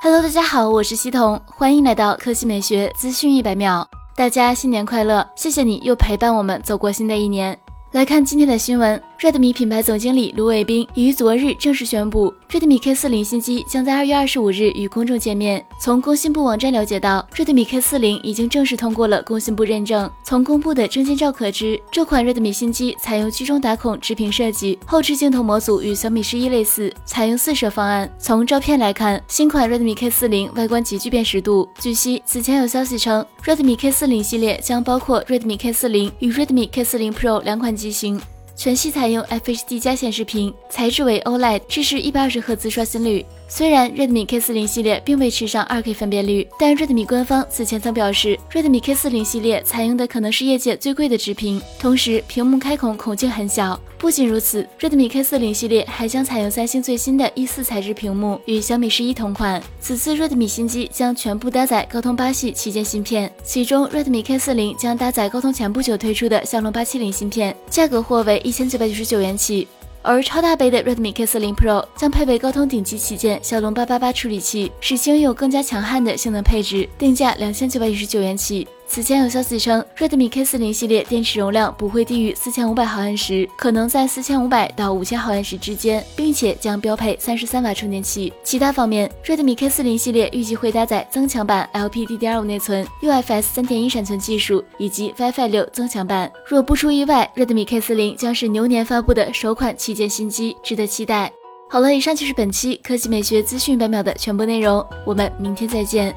Hello，大家好，我是西彤，欢迎来到科技美学资讯一百秒。大家新年快乐！谢谢你又陪伴我们走过新的一年。来看今天的新闻。Redmi 品牌总经理卢伟斌已于昨日正式宣布，Redmi K40 新机将在二月二十五日与公众见面。从工信部网站了解到，Redmi K40 已经正式通过了工信部认证。从公布的证件照可知，这款 Redmi 新机采用居中打孔直屏设计，后置镜头模组与小米十一类似，采用四摄方案。从照片来看，新款 Redmi K40 外观极具辨识度。据悉，此前有消息称，Redmi K40 系列将包括 Redmi K40 与 Redmi K40 Pro 两款机型。全系采用 FHD 加显示屏，材质为 OLED，支持一百二十赫兹刷新率。虽然 Redmi K40 系列并未吃上 2K 分辨率，但 Redmi 官方此前曾表示，Redmi K40 系列采用的可能是业界最贵的直屏，同时屏幕开孔孔径很小。不仅如此，Redmi K40 系列还将采用三星最新的 E4 材质屏幕，与小米十一同款。此次 Redmi 新机将全部搭载高通八系旗舰芯片，其中 Redmi K40 将搭载高通前不久推出的骁龙八七零芯片，价格或为一千九百九十九元起。而超大杯的 Redmi K40 Pro 将配备高通顶级旗舰骁龙八八八处理器，使其拥有更加强悍的性能配置，定价两千九百九十九元起。此前有消息称，Redmi K40 系列电池容量不会低于四千五百毫安时，可能在四千五百到五千毫安时之间，并且将标配三十三瓦充电器。其他方面，Redmi K40 系列预计会搭载增强版 LPDDR5 内存、UFS 三点一闪存技术以及 WiFi 六增强版。若不出意外，Redmi K40 将是牛年发布的首款旗舰新机，值得期待。好了，以上就是本期科技美学资讯百秒的全部内容，我们明天再见。